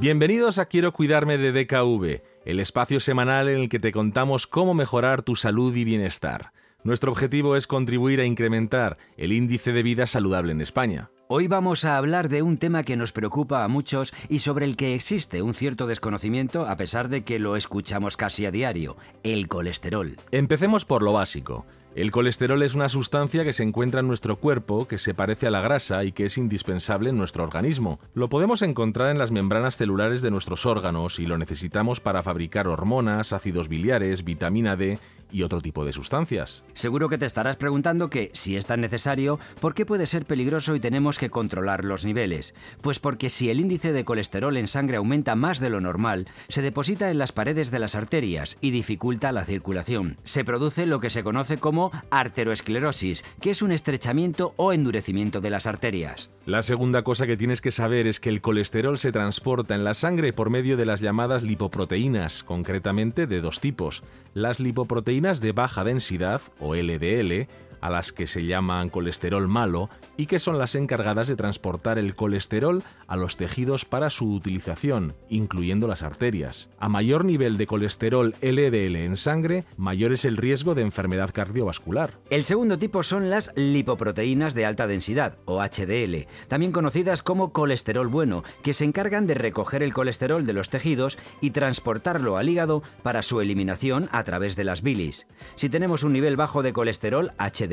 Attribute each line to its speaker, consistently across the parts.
Speaker 1: Bienvenidos a Quiero Cuidarme de DKV, el espacio semanal en el que te contamos cómo mejorar tu salud y bienestar. Nuestro objetivo es contribuir a incrementar el índice de vida saludable en España.
Speaker 2: Hoy vamos a hablar de un tema que nos preocupa a muchos y sobre el que existe un cierto desconocimiento a pesar de que lo escuchamos casi a diario, el colesterol.
Speaker 1: Empecemos por lo básico. El colesterol es una sustancia que se encuentra en nuestro cuerpo, que se parece a la grasa y que es indispensable en nuestro organismo. Lo podemos encontrar en las membranas celulares de nuestros órganos y lo necesitamos para fabricar hormonas, ácidos biliares, vitamina D y otro tipo de sustancias.
Speaker 2: Seguro que te estarás preguntando que, si es tan necesario, ¿por qué puede ser peligroso y tenemos que controlar los niveles? Pues porque si el índice de colesterol en sangre aumenta más de lo normal, se deposita en las paredes de las arterias y dificulta la circulación. Se produce lo que se conoce como arteroesclerosis, que es un estrechamiento o endurecimiento de las arterias.
Speaker 1: La segunda cosa que tienes que saber es que el colesterol se transporta en la sangre por medio de las llamadas lipoproteínas, concretamente de dos tipos. Las lipoproteínas de baja densidad, o LDL, a las que se llaman colesterol malo y que son las encargadas de transportar el colesterol a los tejidos para su utilización, incluyendo las arterias. A mayor nivel de colesterol LDL en sangre, mayor es el riesgo de enfermedad cardiovascular.
Speaker 2: El segundo tipo son las lipoproteínas de alta densidad, o HDL, también conocidas como colesterol bueno, que se encargan de recoger el colesterol de los tejidos y transportarlo al hígado para su eliminación a través de las bilis. Si tenemos un nivel bajo de colesterol HDL,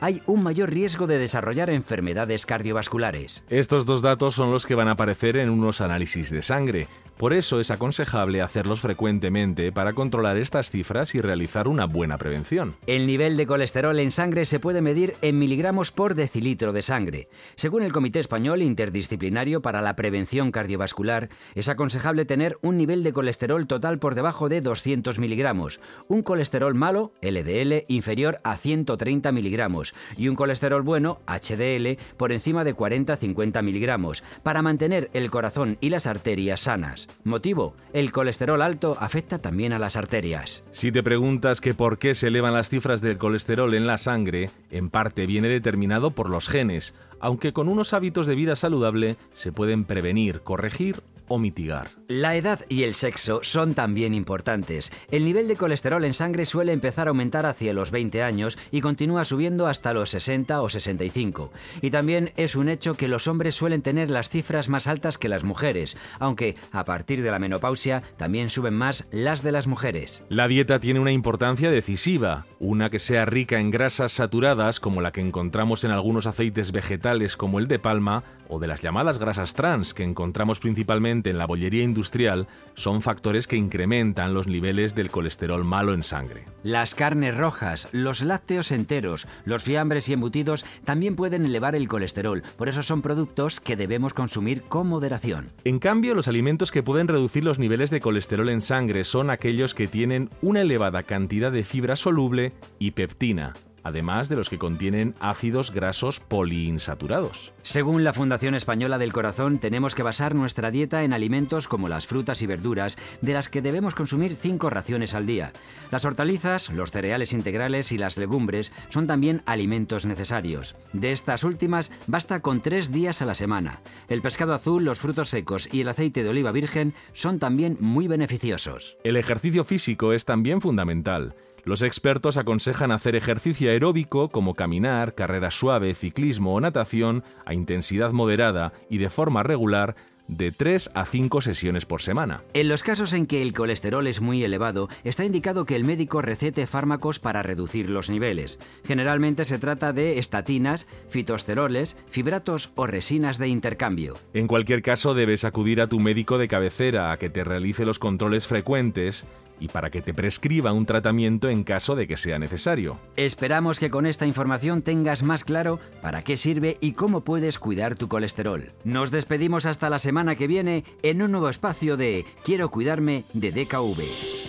Speaker 2: hay un mayor riesgo de desarrollar enfermedades cardiovasculares.
Speaker 1: Estos dos datos son los que van a aparecer en unos análisis de sangre. Por eso es aconsejable hacerlos frecuentemente para controlar estas cifras y realizar una buena prevención.
Speaker 2: El nivel de colesterol en sangre se puede medir en miligramos por decilitro de sangre. Según el Comité Español Interdisciplinario para la Prevención Cardiovascular, es aconsejable tener un nivel de colesterol total por debajo de 200 miligramos, un colesterol malo, LDL, inferior a 130 miligramos y un colesterol bueno, HDL, por encima de 40-50 miligramos, para mantener el corazón y las arterias sanas. Motivo, el colesterol alto afecta también a las arterias.
Speaker 1: Si te preguntas que por qué se elevan las cifras del colesterol en la sangre, en parte viene determinado por los genes, aunque con unos hábitos de vida saludable se pueden prevenir, corregir o mitigar.
Speaker 2: La edad y el sexo son también importantes. El nivel de colesterol en sangre suele empezar a aumentar hacia los 20 años y continúa subiendo hasta los 60 o 65. Y también es un hecho que los hombres suelen tener las cifras más altas que las mujeres, aunque a partir de la menopausia también suben más las de las mujeres.
Speaker 1: La dieta tiene una importancia decisiva, una que sea rica en grasas saturadas como la que encontramos en algunos aceites vegetales como el de palma o de las llamadas grasas trans que encontramos principalmente en la bollería industrial son factores que incrementan los niveles del colesterol malo en sangre.
Speaker 2: Las carnes rojas, los lácteos enteros, los fiambres y embutidos también pueden elevar el colesterol, por eso son productos que debemos consumir con moderación.
Speaker 1: En cambio, los alimentos que pueden reducir los niveles de colesterol en sangre son aquellos que tienen una elevada cantidad de fibra soluble y peptina, además de los que contienen ácidos grasos poliinsaturados.
Speaker 2: Según la Fundación Española del Corazón, tenemos que basar nuestra dieta en alimentos como las frutas y verduras, de las que debemos consumir cinco raciones al día. Las hortalizas, los cereales integrales y las legumbres son también alimentos necesarios. De estas últimas, basta con tres días a la semana. El pescado azul, los frutos secos y el aceite de oliva virgen son también muy beneficiosos.
Speaker 1: El ejercicio físico es también fundamental. Los expertos aconsejan hacer ejercicio aeróbico como caminar, carrera suave, ciclismo o natación a intensidad moderada y de forma regular de 3 a 5 sesiones por semana.
Speaker 2: En los casos en que el colesterol es muy elevado, está indicado que el médico recete fármacos para reducir los niveles. Generalmente se trata de estatinas, fitosteroles, fibratos o resinas de intercambio.
Speaker 1: En cualquier caso, debes acudir a tu médico de cabecera a que te realice los controles frecuentes y para que te prescriba un tratamiento en caso de que sea necesario.
Speaker 2: Esperamos que con esta información tengas más claro para qué sirve y cómo puedes cuidar tu colesterol. Nos despedimos hasta la semana que viene en un nuevo espacio de Quiero cuidarme de DKV.